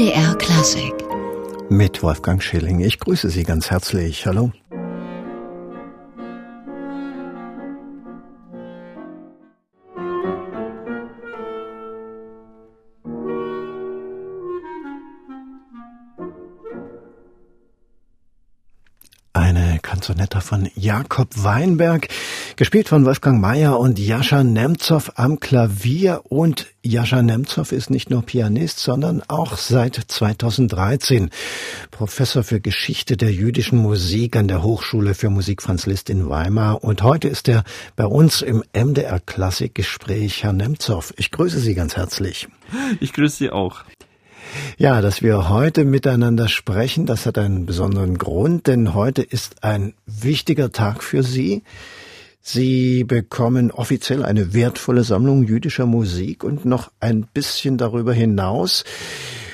MDR Klassik. Mit Wolfgang Schilling. Ich grüße Sie ganz herzlich. Hallo. Von Jakob Weinberg, gespielt von Wolfgang Mayer und Jascha Nemtsov am Klavier. Und Jascha Nemtsov ist nicht nur Pianist, sondern auch seit 2013 Professor für Geschichte der jüdischen Musik an der Hochschule für Musik Franz Liszt in Weimar. Und heute ist er bei uns im MDR Klassikgespräch. Herr Nemtsov, ich grüße Sie ganz herzlich. Ich grüße Sie auch. Ja, dass wir heute miteinander sprechen, das hat einen besonderen Grund, denn heute ist ein wichtiger Tag für Sie. Sie bekommen offiziell eine wertvolle Sammlung jüdischer Musik und noch ein bisschen darüber hinaus.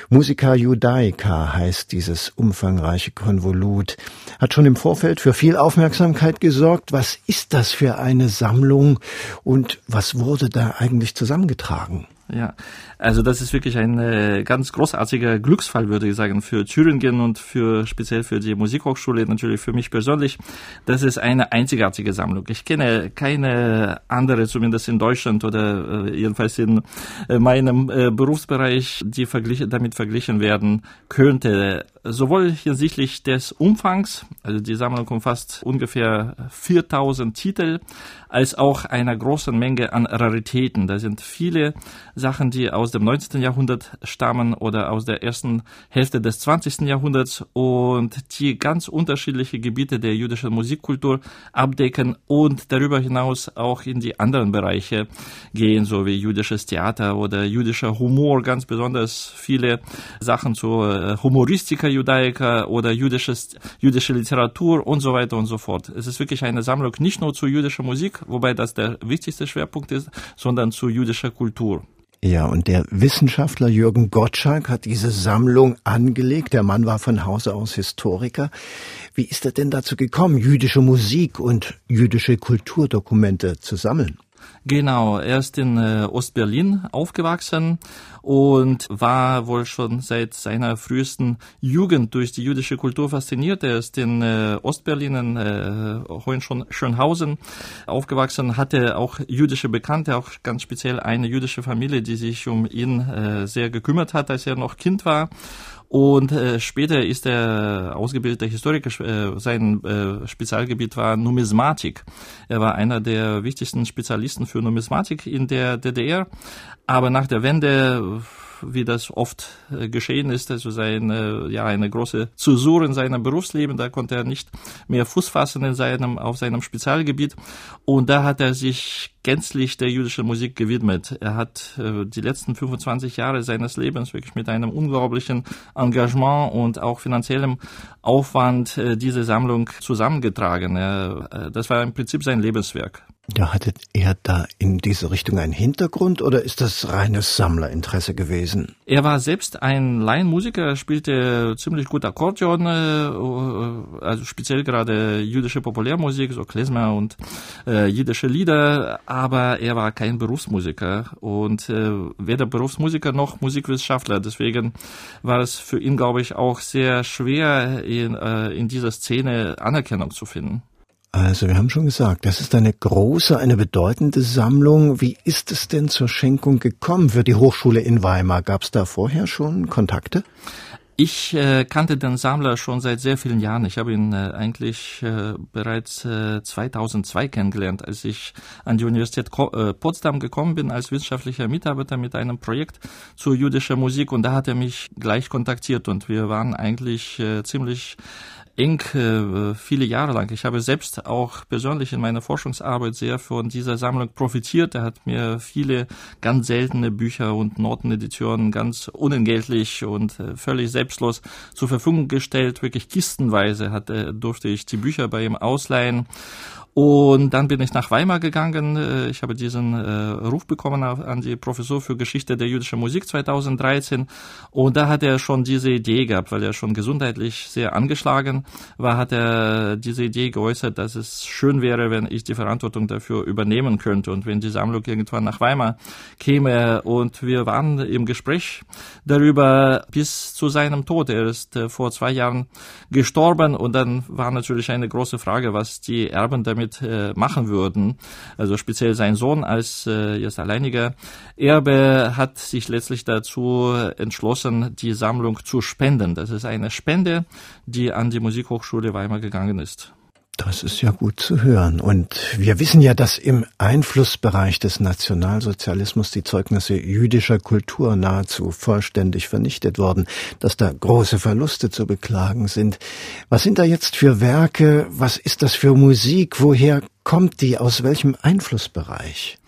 Musica Judaica heißt dieses umfangreiche Konvolut. Hat schon im Vorfeld für viel Aufmerksamkeit gesorgt. Was ist das für eine Sammlung und was wurde da eigentlich zusammengetragen? Ja, also das ist wirklich ein äh, ganz großartiger Glücksfall, würde ich sagen, für Thüringen und für speziell für die Musikhochschule, natürlich für mich persönlich. Das ist eine einzigartige Sammlung. Ich kenne keine andere, zumindest in Deutschland oder äh, jedenfalls in äh, meinem äh, Berufsbereich, die verglichen, damit verglichen werden könnte. Sowohl hinsichtlich des Umfangs, also die Sammlung umfasst ungefähr 4000 Titel, als auch einer großen Menge an Raritäten. Da sind viele Sachen, die aus dem 19. Jahrhundert stammen oder aus der ersten Hälfte des 20. Jahrhunderts und die ganz unterschiedliche Gebiete der jüdischen Musikkultur abdecken und darüber hinaus auch in die anderen Bereiche gehen, so wie jüdisches Theater oder jüdischer Humor, ganz besonders viele Sachen zur äh, Humoristika Judaica oder jüdisches, jüdische Literatur und so weiter und so fort. Es ist wirklich eine Sammlung nicht nur zu jüdischer Musik, wobei das der wichtigste Schwerpunkt ist, sondern zu jüdischer Kultur. Ja, und der Wissenschaftler Jürgen Gottschalk hat diese Sammlung angelegt. Der Mann war von Hause aus Historiker. Wie ist er denn dazu gekommen, jüdische Musik und jüdische Kulturdokumente zu sammeln? Genau, er ist in äh, Ostberlin aufgewachsen und war wohl schon seit seiner frühesten Jugend durch die jüdische Kultur fasziniert. Er ist in äh, Ostberlin, in äh, Hohenschönhausen aufgewachsen, hatte auch jüdische Bekannte, auch ganz speziell eine jüdische Familie, die sich um ihn äh, sehr gekümmert hat, als er noch Kind war. Und äh, später ist er ausgebildeter Historiker. Äh, sein äh, Spezialgebiet war Numismatik. Er war einer der wichtigsten Spezialisten für Numismatik in der DDR. Aber nach der Wende wie das oft äh, geschehen ist, also seine, ja, eine große Zäsur in seinem Berufsleben, da konnte er nicht mehr Fuß fassen in seinem, auf seinem Spezialgebiet. Und da hat er sich gänzlich der jüdischen Musik gewidmet. Er hat äh, die letzten 25 Jahre seines Lebens wirklich mit einem unglaublichen Engagement und auch finanziellem Aufwand äh, diese Sammlung zusammengetragen. Äh, das war im Prinzip sein Lebenswerk. Ja, hatte er da in diese Richtung einen Hintergrund oder ist das reines Sammlerinteresse gewesen? Er war selbst ein Laienmusiker, spielte ziemlich gut Akkordeon, äh, also speziell gerade jüdische Populärmusik, so Klezmer und äh, jiddische Lieder, aber er war kein Berufsmusiker und äh, weder Berufsmusiker noch Musikwissenschaftler. Deswegen war es für ihn, glaube ich, auch sehr schwer, in, äh, in dieser Szene Anerkennung zu finden. Also wir haben schon gesagt, das ist eine große, eine bedeutende Sammlung. Wie ist es denn zur Schenkung gekommen für die Hochschule in Weimar? Gab es da vorher schon Kontakte? Ich äh, kannte den Sammler schon seit sehr vielen Jahren. Ich habe ihn äh, eigentlich äh, bereits äh, 2002 kennengelernt, als ich an die Universität Ko äh, Potsdam gekommen bin als wissenschaftlicher Mitarbeiter mit einem Projekt zur jüdischer Musik und da hat er mich gleich kontaktiert und wir waren eigentlich äh, ziemlich eng äh, viele Jahre lang. Ich habe selbst auch persönlich in meiner Forschungsarbeit sehr von dieser Sammlung profitiert. Er hat mir viele ganz seltene Bücher und Noteneditionen ganz unentgeltlich und äh, völlig selbstlos zur Verfügung gestellt. Wirklich kistenweise hat, äh, durfte ich die Bücher bei ihm ausleihen. Und dann bin ich nach Weimar gegangen. Äh, ich habe diesen äh, Ruf bekommen an die Professur für Geschichte der jüdischen Musik 2013. Und da hat er schon diese Idee gehabt, weil er schon gesundheitlich sehr angeschlagen war, hat er diese Idee geäußert, dass es schön wäre, wenn ich die Verantwortung dafür übernehmen könnte und wenn die Sammlung irgendwann nach Weimar käme. Und wir waren im Gespräch darüber bis zu seinem Tod. Er ist äh, vor zwei Jahren gestorben und dann war natürlich eine große Frage, was die Erben damit damit äh, machen würden. Also speziell sein Sohn als äh, jetzt alleiniger Erbe hat sich letztlich dazu entschlossen, die Sammlung zu spenden. Das ist eine Spende, die an die Musikhochschule Weimar gegangen ist. Das ist ja gut zu hören. Und wir wissen ja, dass im Einflussbereich des Nationalsozialismus die Zeugnisse jüdischer Kultur nahezu vollständig vernichtet wurden, dass da große Verluste zu beklagen sind. Was sind da jetzt für Werke? Was ist das für Musik? Woher kommt die? Aus welchem Einflussbereich?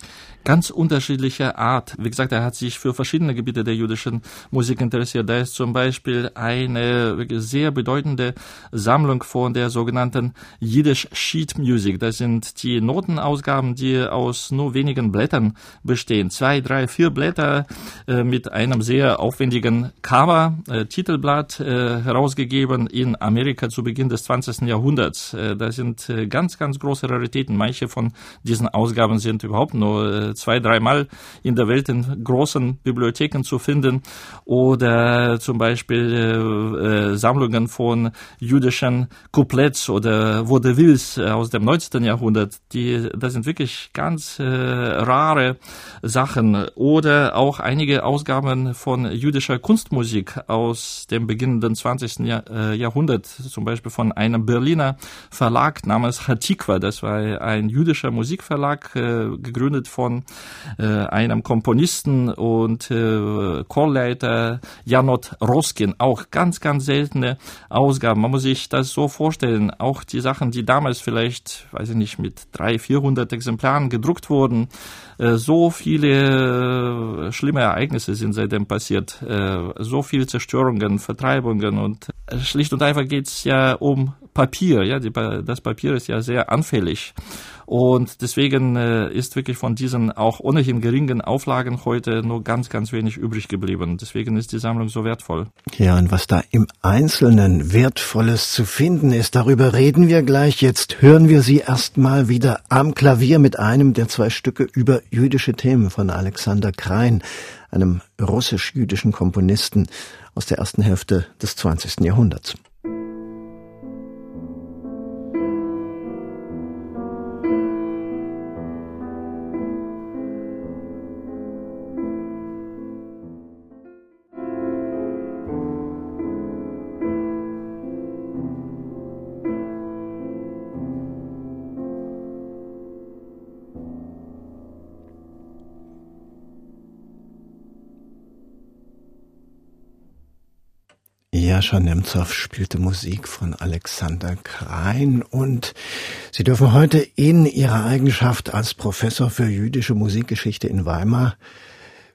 Ganz unterschiedlicher Art. Wie gesagt, er hat sich für verschiedene Gebiete der jüdischen Musik interessiert. Da ist zum Beispiel eine sehr bedeutende Sammlung von der sogenannten Yiddish Sheet Music. Das sind die Notenausgaben, die aus nur wenigen Blättern bestehen. Zwei, drei, vier Blätter äh, mit einem sehr aufwendigen Cover, äh, Titelblatt, äh, herausgegeben in Amerika zu Beginn des 20. Jahrhunderts. Äh, das sind äh, ganz, ganz große Raritäten. Manche von diesen Ausgaben sind überhaupt nur äh, zwei, dreimal in der Welt in großen Bibliotheken zu finden oder zum Beispiel äh, äh Sammlungen von jüdischen Couplets oder Vaudevilles aus dem 19. Jahrhundert. Die, das sind wirklich ganz äh, rare Sachen oder auch einige Ausgaben von jüdischer Kunstmusik aus dem beginnenden 20. Jahr, äh, Jahrhundert, zum Beispiel von einem Berliner Verlag namens Hatikwa. Das war ein jüdischer Musikverlag, äh, gegründet von äh, einem Komponisten und äh, Chorleiter Janot Roskin. Auch ganz, ganz seltene Ausgaben. Man muss sich das so vorstellen. Auch die Sachen, die damals vielleicht, weiß ich nicht, mit drei, vierhundert Exemplaren gedruckt wurden, äh, so viele äh, schlimme Ereignisse sind seitdem passiert. Äh, so viele Zerstörungen, Vertreibungen und schlicht und einfach geht es ja um Papier. Ja, die, das Papier ist ja sehr anfällig. Und deswegen äh, ist wirklich von diesen auch ohnehin geringen Auflagen heute nur ganz, ganz wenig übrig geblieben. Deswegen ist die Sammlung so wertvoll. Ja, und was da im Einzelnen Wertvolles zu finden ist, darüber reden wir gleich. Jetzt hören wir Sie erstmal wieder am Klavier mit einem der zwei Stücke über jüdische Themen von Alexander Krein, einem russisch-jüdischen Komponisten aus der ersten Hälfte des 20. Jahrhunderts. Jascha Nemtsov spielte Musik von Alexander Krein und Sie dürfen heute in Ihrer Eigenschaft als Professor für jüdische Musikgeschichte in Weimar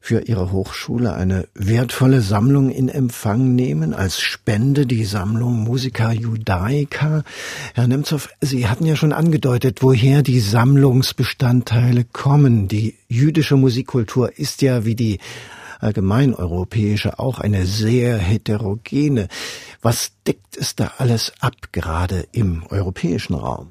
für Ihre Hochschule eine wertvolle Sammlung in Empfang nehmen, als Spende die Sammlung Musica Judaica. Herr Nemtsov, Sie hatten ja schon angedeutet, woher die Sammlungsbestandteile kommen. Die jüdische Musikkultur ist ja wie die allgemeineuropäische auch eine sehr heterogene. Was deckt es da alles ab, gerade im europäischen Raum?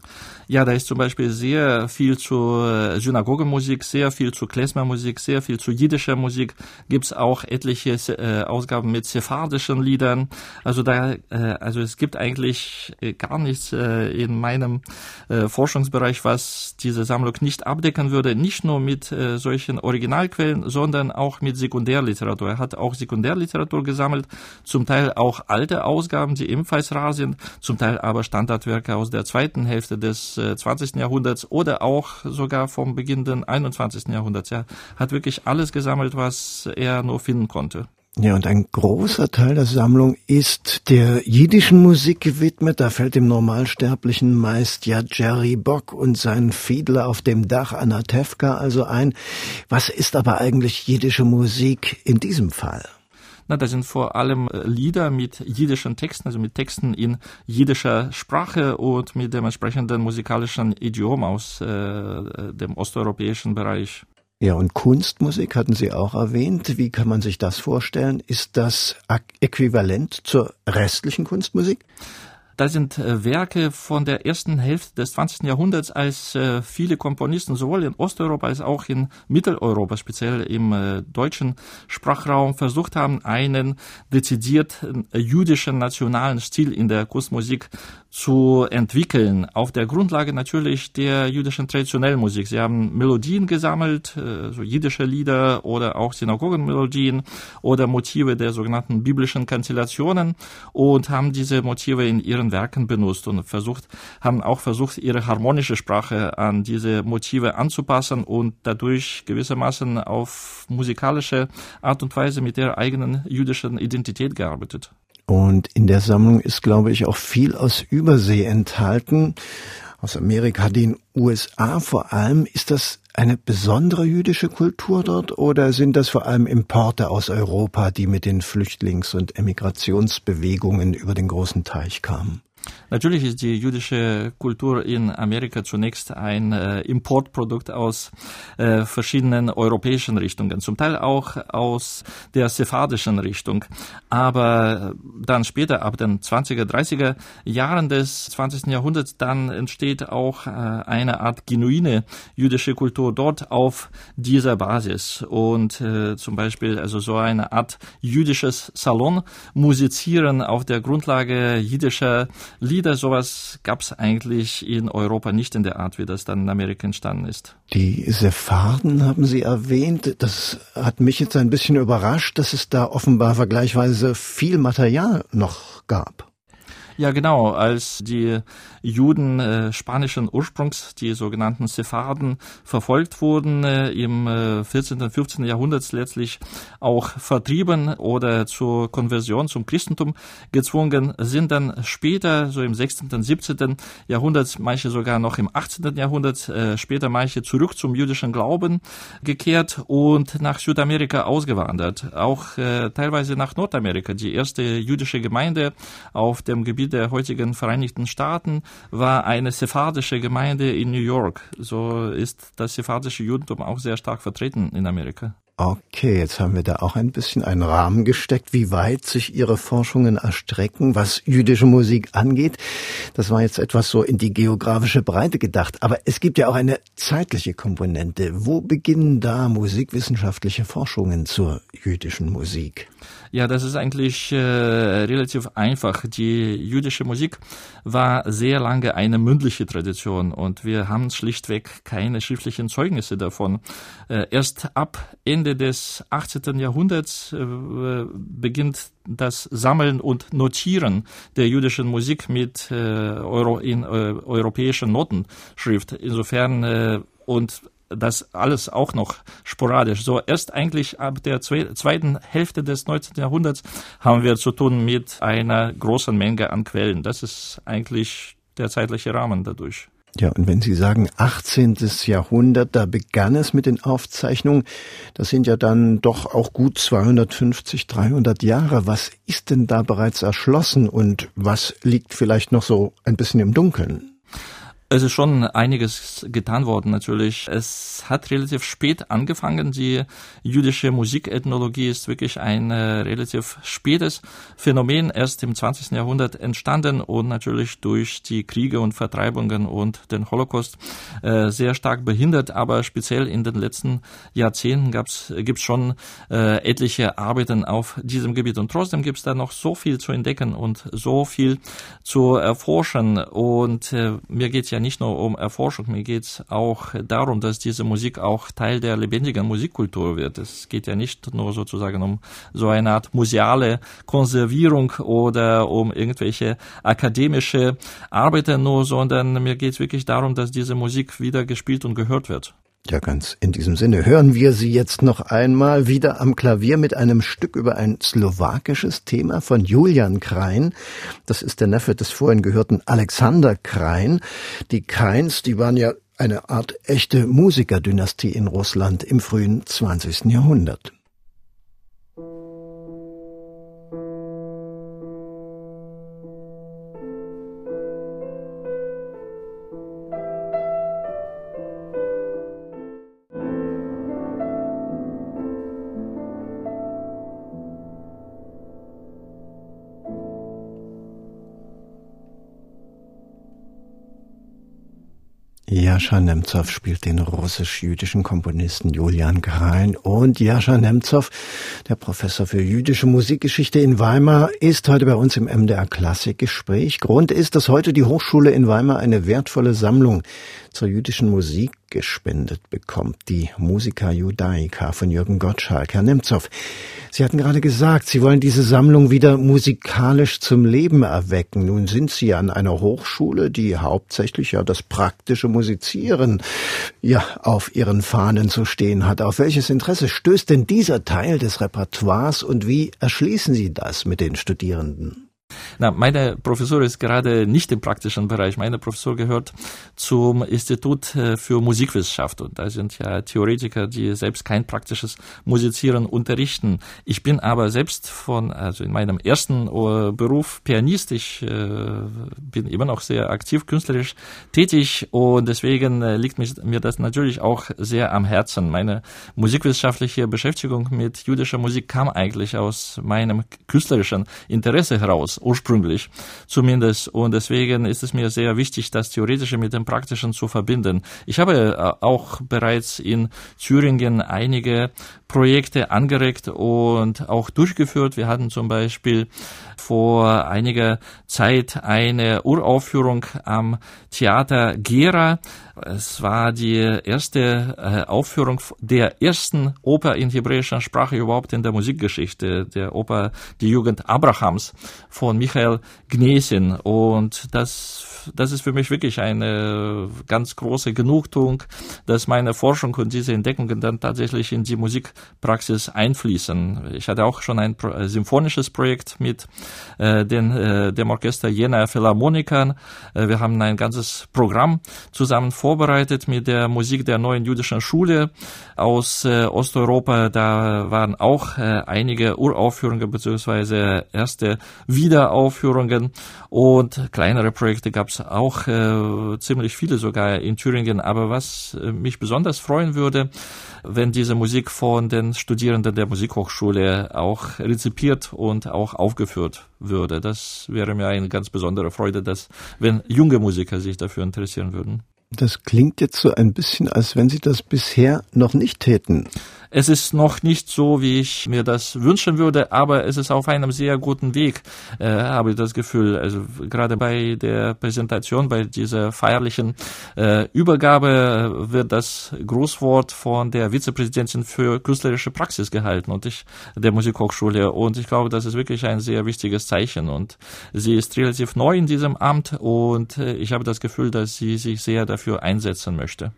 Ja, da ist zum Beispiel sehr viel zu äh, Synagogenmusik, sehr viel zu Klezmermusik, sehr viel zu jiddischer Musik. Gibt's auch etliche äh, Ausgaben mit sephardischen Liedern. Also da, äh, also es gibt eigentlich äh, gar nichts äh, in meinem äh, Forschungsbereich, was diese Sammlung nicht abdecken würde. Nicht nur mit solchen Originalquellen, sondern auch mit Sekundärliteratur. Er hat auch Sekundärliteratur gesammelt, zum Teil auch alte Ausgaben, die ebenfalls rar sind, zum Teil aber Standardwerke aus der zweiten Hälfte des 20. Äh, Jahrhunderts oder auch sogar vom Beginn des 21. Jahrhunderts. Er hat wirklich alles gesammelt, was er nur finden konnte. Ja, und ein großer Teil der Sammlung ist der jiddischen Musik gewidmet. Da fällt dem Normalsterblichen meist ja Jerry Bock und sein Fiedler auf dem Dach Anatevka also ein. Was ist aber eigentlich jiddische Musik in diesem Fall? Na, das sind vor allem äh, Lieder mit jiddischen Texten, also mit Texten in jiddischer Sprache und mit dem entsprechenden musikalischen Idiom aus äh, dem osteuropäischen Bereich. Ja, und Kunstmusik hatten Sie auch erwähnt. Wie kann man sich das vorstellen? Ist das äquivalent zur restlichen Kunstmusik? Da sind äh, Werke von der ersten Hälfte des 20. Jahrhunderts, als äh, viele Komponisten sowohl in Osteuropa als auch in Mitteleuropa, speziell im äh, deutschen Sprachraum, versucht haben, einen dezidiert jüdischen nationalen Stil in der Kunstmusik zu entwickeln, auf der Grundlage natürlich der jüdischen traditionellen Musik. Sie haben Melodien gesammelt, so jiddische Lieder oder auch Synagogenmelodien oder Motive der sogenannten biblischen Kanzellationen und haben diese Motive in ihren ihren Werken benutzt und versucht, haben auch versucht, ihre harmonische Sprache an diese Motive anzupassen und dadurch gewissermaßen auf musikalische Art und Weise mit der eigenen jüdischen Identität gearbeitet. Und in der Sammlung ist, glaube ich, auch viel aus Übersee enthalten. Aus Amerika, den USA vor allem. Ist das eine besondere jüdische Kultur dort oder sind das vor allem Importe aus Europa, die mit den Flüchtlings- und Emigrationsbewegungen über den großen Teich kamen? Natürlich ist die jüdische Kultur in Amerika zunächst ein äh, Importprodukt aus äh, verschiedenen europäischen Richtungen, zum Teil auch aus der sephardischen Richtung. Aber dann später, ab den 20er, 30er Jahren des 20. Jahrhunderts, dann entsteht auch äh, eine Art genuine jüdische Kultur dort auf dieser Basis. Und äh, zum Beispiel also so eine Art jüdisches Salonmusizieren auf der Grundlage jüdischer Lieder, sowas gab es eigentlich in Europa nicht in der Art, wie das dann in Amerika entstanden ist. Die Sepharden haben Sie erwähnt. Das hat mich jetzt ein bisschen überrascht, dass es da offenbar vergleichsweise viel Material noch gab. Ja, genau. Als die Juden äh, spanischen Ursprungs, die sogenannten Sepharden, verfolgt wurden, äh, im äh, 14. und 15. Jahrhundert letztlich auch vertrieben oder zur Konversion zum Christentum gezwungen, sind dann später, so im 16. und 17. Jahrhundert, manche sogar noch im 18. Jahrhundert, äh, später manche zurück zum jüdischen Glauben gekehrt und nach Südamerika ausgewandert. Auch äh, teilweise nach Nordamerika. Die erste jüdische Gemeinde auf dem Gebiet Gebiet der heutigen Vereinigten Staaten war eine sephardische Gemeinde in New York. So ist das sephardische Judentum auch sehr stark vertreten in Amerika. Okay, jetzt haben wir da auch ein bisschen einen Rahmen gesteckt, wie weit sich Ihre Forschungen erstrecken, was jüdische Musik angeht. Das war jetzt etwas so in die geografische Breite gedacht. Aber es gibt ja auch eine zeitliche Komponente. Wo beginnen da musikwissenschaftliche Forschungen zur jüdischen Musik? Ja, das ist eigentlich äh, relativ einfach. Die jüdische Musik war sehr lange eine mündliche Tradition und wir haben schlichtweg keine schriftlichen Zeugnisse davon. Äh, erst ab Ende des 18. Jahrhunderts äh, beginnt das Sammeln und Notieren der jüdischen Musik mit äh, Euro, in äh, europäischen Notenschrift. Insofern und das alles auch noch sporadisch. So erst eigentlich ab der zweiten Hälfte des 19. Jahrhunderts haben wir zu tun mit einer großen Menge an Quellen. Das ist eigentlich der zeitliche Rahmen dadurch. Ja, und wenn Sie sagen 18. Jahrhundert, da begann es mit den Aufzeichnungen, das sind ja dann doch auch gut 250, 300 Jahre. Was ist denn da bereits erschlossen und was liegt vielleicht noch so ein bisschen im Dunkeln? Es ist schon einiges getan worden natürlich. Es hat relativ spät angefangen. Die jüdische Musikethnologie ist wirklich ein äh, relativ spätes Phänomen, erst im 20. Jahrhundert entstanden und natürlich durch die Kriege und Vertreibungen und den Holocaust äh, sehr stark behindert. Aber speziell in den letzten Jahrzehnten gab's, gibt's schon äh, etliche Arbeiten auf diesem Gebiet. Und trotzdem gibt's da noch so viel zu entdecken und so viel zu erforschen. Und äh, mir geht's ja nicht nur um Erforschung, mir geht es auch darum, dass diese Musik auch Teil der lebendigen Musikkultur wird. Es geht ja nicht nur sozusagen um so eine Art museale Konservierung oder um irgendwelche akademische Arbeiten nur, sondern mir geht es wirklich darum, dass diese Musik wieder gespielt und gehört wird. Ja, ganz in diesem Sinne hören wir Sie jetzt noch einmal wieder am Klavier mit einem Stück über ein slowakisches Thema von Julian Krein. Das ist der Neffe des vorhin gehörten Alexander Krein. Die Kreins, die waren ja eine Art echte Musikerdynastie in Russland im frühen 20. Jahrhundert. Jascha Nemtsov spielt den russisch-jüdischen Komponisten Julian Grein und Jascha Nemtsov, der Professor für jüdische Musikgeschichte in Weimar, ist heute bei uns im MDR Klassikgespräch. Grund ist, dass heute die Hochschule in Weimar eine wertvolle Sammlung zur jüdischen Musik gespendet bekommt, die Musica Judaica von Jürgen Gottschalk. Herr Nemtsov, Sie hatten gerade gesagt, Sie wollen diese Sammlung wieder musikalisch zum Leben erwecken. Nun sind Sie an einer Hochschule, die hauptsächlich ja das praktische Musizieren ja auf ihren Fahnen zu stehen hat. Auf welches Interesse stößt denn dieser Teil des Repertoires und wie erschließen Sie das mit den Studierenden? Na, meine Professur ist gerade nicht im praktischen Bereich. Meine Professur gehört zum Institut äh, für Musikwissenschaft und da sind ja Theoretiker, die selbst kein praktisches Musizieren unterrichten. Ich bin aber selbst von, also in meinem ersten äh, Beruf Pianist. Ich äh, bin immer noch sehr aktiv künstlerisch tätig und deswegen äh, liegt mir das natürlich auch sehr am Herzen. Meine musikwissenschaftliche Beschäftigung mit jüdischer Musik kam eigentlich aus meinem künstlerischen Interesse heraus ursprünglich zumindest. Und deswegen ist es mir sehr wichtig, das Theoretische mit dem Praktischen zu verbinden. Ich habe äh, auch bereits in Thüringen einige Projekte angeregt und auch durchgeführt. Wir hatten zum Beispiel vor einiger Zeit eine Uraufführung am Theater Gera. Es war die erste äh, Aufführung der ersten Oper in hebräischer Sprache überhaupt in der Musikgeschichte, der Oper Die Jugend Abrahams von Michael Gnesin. Und das das ist für mich wirklich eine ganz große Genugtuung, dass meine Forschung und diese Entdeckungen dann tatsächlich in die Musikpraxis einfließen. Ich hatte auch schon ein Pro symphonisches Projekt mit äh, den, äh, dem Orchester Jena Philharmonikern. Äh, wir haben ein ganzes Programm zusammen vorbereitet mit der Musik der neuen jüdischen Schule aus äh, Osteuropa. Da waren auch äh, einige Uraufführungen beziehungsweise erste Wiederaufführungen und kleinere Projekte gab es auch äh, ziemlich viele sogar in Thüringen. Aber was äh, mich besonders freuen würde, wenn diese Musik von den Studierenden der Musikhochschule auch rezipiert und auch aufgeführt würde. Das wäre mir eine ganz besondere Freude, dass wenn junge Musiker sich dafür interessieren würden. Das klingt jetzt so ein bisschen, als wenn Sie das bisher noch nicht täten. Es ist noch nicht so, wie ich mir das wünschen würde, aber es ist auf einem sehr guten Weg, äh, habe ich das Gefühl. Also gerade bei der Präsentation, bei dieser feierlichen äh, Übergabe wird das Grußwort von der Vizepräsidentin für künstlerische Praxis gehalten und ich der Musikhochschule. Und ich glaube, das ist wirklich ein sehr wichtiges Zeichen. Und sie ist relativ neu in diesem Amt und äh, ich habe das Gefühl, dass sie sich sehr dafür einsetzen möchte.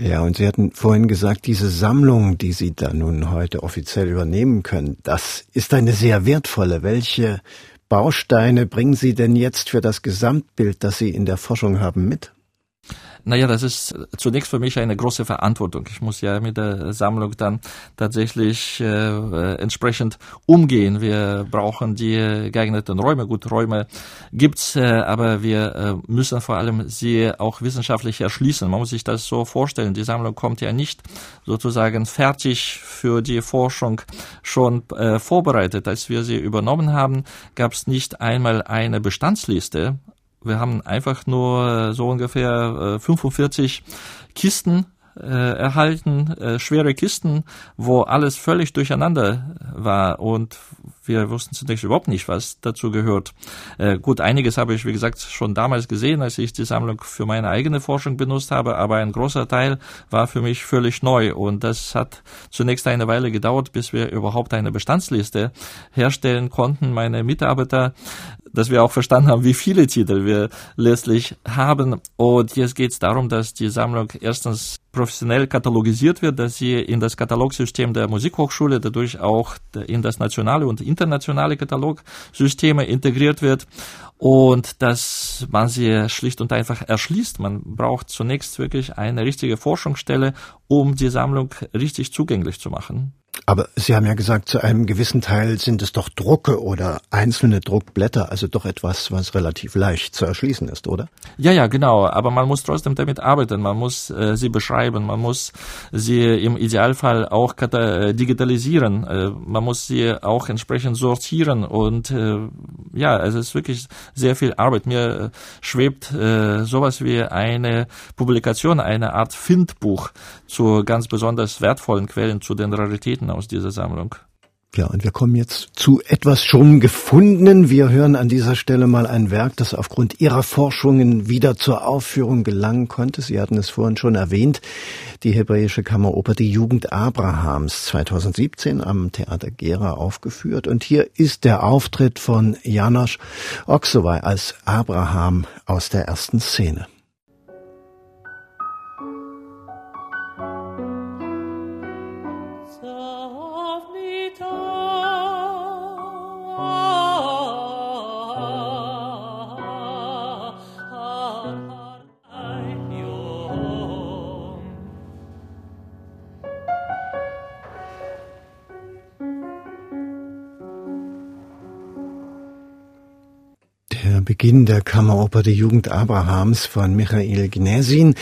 Ja, und Sie hatten vorhin gesagt, diese Sammlung, die Sie da nun heute offiziell übernehmen können, das ist eine sehr wertvolle. Welche Bausteine bringen Sie denn jetzt für das Gesamtbild, das Sie in der Forschung haben, mit? Naja, das ist zunächst für mich eine große Verantwortung. Ich muss ja mit der Sammlung dann tatsächlich äh, entsprechend umgehen. Wir brauchen die geeigneten Räume. Gut, Räume gibt's, äh, aber wir äh, müssen vor allem sie auch wissenschaftlich erschließen. Man muss sich das so vorstellen. Die Sammlung kommt ja nicht sozusagen fertig für die Forschung schon äh, vorbereitet. Als wir sie übernommen haben, gab es nicht einmal eine Bestandsliste wir haben einfach nur so ungefähr 45 äh, Kisten äh, erhalten, äh, schwere Kisten, wo alles völlig durcheinander war. Und wir wussten zunächst überhaupt nicht, was dazu gehört. Äh, gut, einiges habe ich, wie gesagt, schon damals gesehen, als ich die Sammlung für meine eigene Forschung benutzt habe, aber ein großer Teil war für mich völlig neu und das hat zunächst eine Weile gedauert, bis wir überhaupt eine Bestandsliste herstellen konnten. Meine Mitarbeiter dass wir auch verstanden haben, wie viele Titel wir letztlich haben. Und jetzt geht es darum, dass die Sammlung erstens professionell katalogisiert wird, dass sie in das Katalogsystem der Musikhochschule, dadurch auch in das nationale und internationale Katalogsysteme integriert wird und dass man sie schlicht und einfach erschließt. Man braucht zunächst wirklich eine richtige Forschungsstelle, um die Sammlung richtig zugänglich zu machen. Aber Sie haben ja gesagt, zu einem gewissen Teil sind es doch Drucke oder einzelne Druckblätter, also doch etwas, was relativ leicht zu erschließen ist, oder? Ja, ja, genau. Aber man muss trotzdem damit arbeiten. Man muss äh, sie beschreiben. Man muss sie im Idealfall auch äh, digitalisieren. Äh, man muss sie auch entsprechend sortieren. Und äh, ja, es ist wirklich sehr viel Arbeit. Mir äh, schwebt äh, sowas wie eine Publikation, eine Art Findbuch zu ganz besonders wertvollen Quellen, zu den Raritäten aus dieser Sammlung. Ja, und wir kommen jetzt zu etwas schon gefundenen. Wir hören an dieser Stelle mal ein Werk, das aufgrund Ihrer Forschungen wieder zur Aufführung gelangen konnte. Sie hatten es vorhin schon erwähnt. Die hebräische Kammeroper Die Jugend Abrahams 2017 am Theater Gera aufgeführt. Und hier ist der Auftritt von Janosch Oksowai als Abraham aus der ersten Szene. Beginn der Kammeroper Die Jugend Abrahams von Michael Gnesin.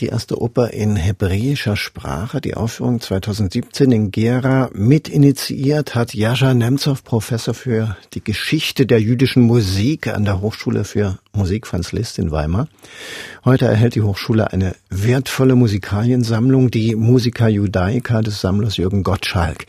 Die erste Oper in hebräischer Sprache, die Aufführung 2017 in Gera mitinitiiert hat Jascha Nemtsov, Professor für die Geschichte der jüdischen Musik an der Hochschule für Musik Franz Liszt in Weimar. Heute erhält die Hochschule eine wertvolle Musikaliensammlung, die Musica Judaica des Sammlers Jürgen Gottschalk.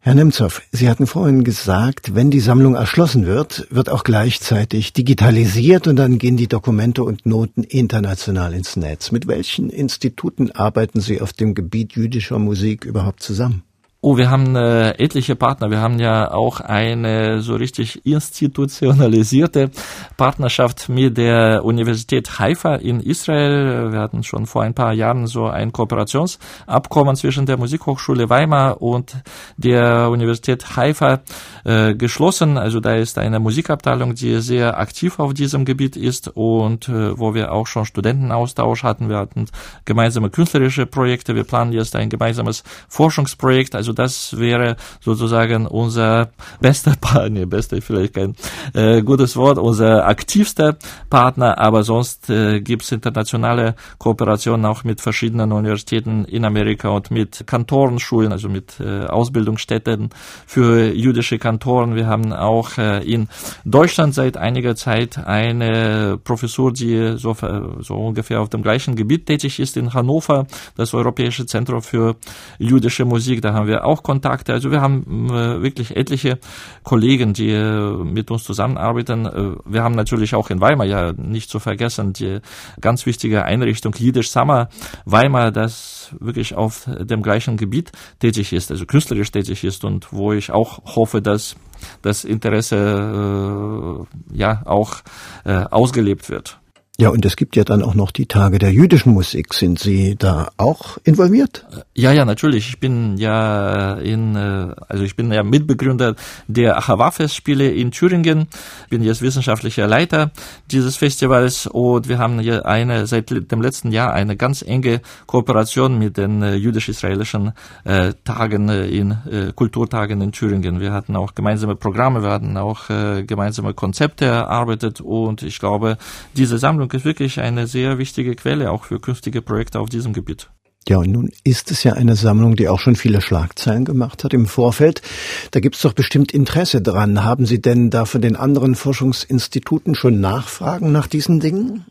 Herr Nemtsov, Sie hatten vorhin gesagt, wenn die Sammlung erschlossen wird, wird auch gleichzeitig digitalisiert und dann gehen die Dokumente und Noten international ins Netz. Mit welchen Instituten arbeiten Sie auf dem Gebiet jüdischer Musik überhaupt zusammen? Oh, wir haben äh, etliche Partner. Wir haben ja auch eine so richtig institutionalisierte Partnerschaft mit der Universität Haifa in Israel. Wir hatten schon vor ein paar Jahren so ein Kooperationsabkommen zwischen der Musikhochschule Weimar und der Universität Haifa äh, geschlossen. Also da ist eine Musikabteilung, die sehr aktiv auf diesem Gebiet ist und äh, wo wir auch schon Studentenaustausch hatten. Wir hatten gemeinsame künstlerische Projekte. Wir planen jetzt ein gemeinsames Forschungsprojekt. Also das wäre sozusagen unser bester Partner, bester vielleicht kein äh, gutes Wort, unser aktivster Partner, aber sonst äh, gibt es internationale Kooperationen auch mit verschiedenen Universitäten in Amerika und mit Kantorenschulen, also mit äh, Ausbildungsstätten für jüdische Kantoren. Wir haben auch äh, in Deutschland seit einiger Zeit eine Professur, die so, so ungefähr auf dem gleichen Gebiet tätig ist in Hannover, das Europäische Zentrum für jüdische Musik. Da haben wir auch Kontakte. Also wir haben äh, wirklich etliche Kollegen, die äh, mit uns zusammenarbeiten. Äh, wir haben natürlich auch in Weimar ja nicht zu vergessen die ganz wichtige Einrichtung Jiddisch Summer Weimar, das wirklich auf dem gleichen Gebiet tätig ist, also künstlerisch tätig ist und wo ich auch hoffe, dass das Interesse äh, ja auch äh, ausgelebt wird. Ja, und es gibt ja dann auch noch die Tage der jüdischen Musik. Sind Sie da auch involviert? Ja, ja, natürlich. Ich bin ja in, äh, also ich bin ja Mitbegründer der Achava-Festspiele in Thüringen. Bin jetzt wissenschaftlicher Leiter dieses Festivals und wir haben hier eine, seit dem letzten Jahr eine ganz enge Kooperation mit den äh, jüdisch-israelischen äh, Tagen in, äh, Kulturtagen in Thüringen. Wir hatten auch gemeinsame Programme, wir hatten auch äh, gemeinsame Konzepte erarbeitet und ich glaube, diese Sammlung Forschung ist wirklich eine sehr wichtige Quelle auch für künftige Projekte auf diesem Gebiet. Ja, und nun ist es ja eine Sammlung, die auch schon viele Schlagzeilen gemacht hat im Vorfeld. Da gibt es doch bestimmt Interesse dran. Haben Sie denn da von den anderen Forschungsinstituten schon Nachfragen nach diesen Dingen?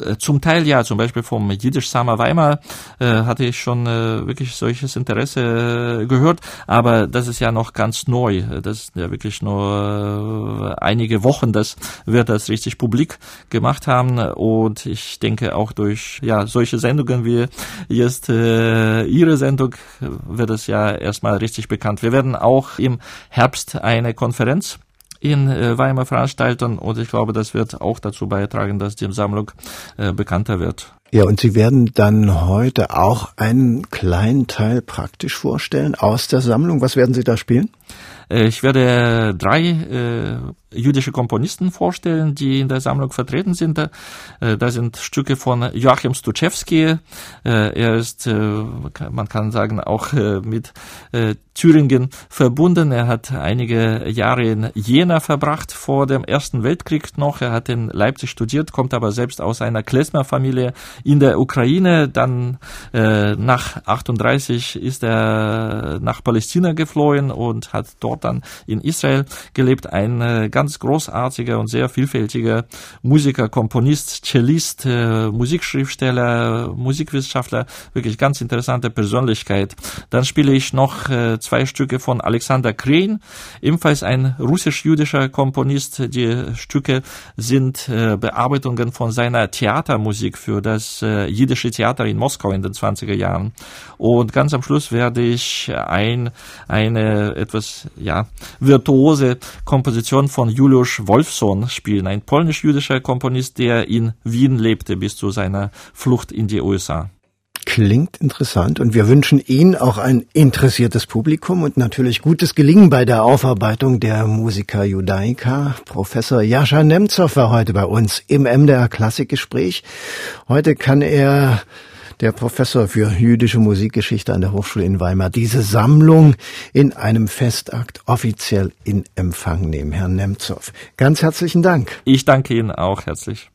Äh, zum Teil ja, zum Beispiel vom Jiddisch Summer Weimar äh, hatte ich schon äh, wirklich solches Interesse äh, gehört, aber das ist ja noch ganz neu. Das ist ja wirklich nur äh, einige Wochen, dass wir das richtig publik gemacht haben und ich denke auch durch ja solche Sendungen wie jetzt äh, Ihre Sendung wird es ja erstmal richtig bekannt. Wir werden auch im Herbst eine Konferenz in äh, Weimar veranstalten und ich glaube, das wird auch dazu beitragen, dass die Sammlung äh, bekannter wird. Ja, und Sie werden dann heute auch einen kleinen Teil praktisch vorstellen aus der Sammlung. Was werden Sie da spielen? Äh, ich werde drei äh, jüdische Komponisten vorstellen, die in der Sammlung vertreten sind. Äh, da sind Stücke von Joachim Stuczewski. Äh, er ist, äh, man kann sagen, auch mit Thüringen verbunden. Er hat einige Jahre in Jena verbracht vor dem Ersten Weltkrieg noch. Er hat in Leipzig studiert, kommt aber selbst aus einer Klezmer-Familie in der Ukraine. Dann nach 38 ist er nach Palästina geflohen und hat dort dann in Israel gelebt. Ein äh, ganz großartiger und sehr vielfältiger Musiker, Komponist, Cellist, äh, Musikschriftsteller, Musikwissenschaftler, wirklich ganz interessante Persönlichkeit. Dann spiele ich noch äh, zwei Stücke von Alexander Krein, ebenfalls ein russisch-jüdischer Komponist. Die Stücke sind äh, Bearbeitungen von seiner Theatermusik für das jiddische Theater in Moskau in den 20er Jahren. Und ganz am Schluss werde ich ein, eine etwas, ja, virtuose Komposition von Juliusz Wolfson spielen, ein polnisch-jüdischer Komponist, der in Wien lebte bis zu seiner Flucht in die USA. Klingt interessant und wir wünschen Ihnen auch ein interessiertes Publikum und natürlich gutes Gelingen bei der Aufarbeitung der Musiker Judaika. Professor Jascha Nemtsov war heute bei uns im MDR Klassikgespräch. Heute kann er der Professor für jüdische Musikgeschichte an der Hochschule in Weimar, diese Sammlung in einem Festakt offiziell in Empfang nehmen. Herr Nemtsov, ganz herzlichen Dank. Ich danke Ihnen auch herzlich.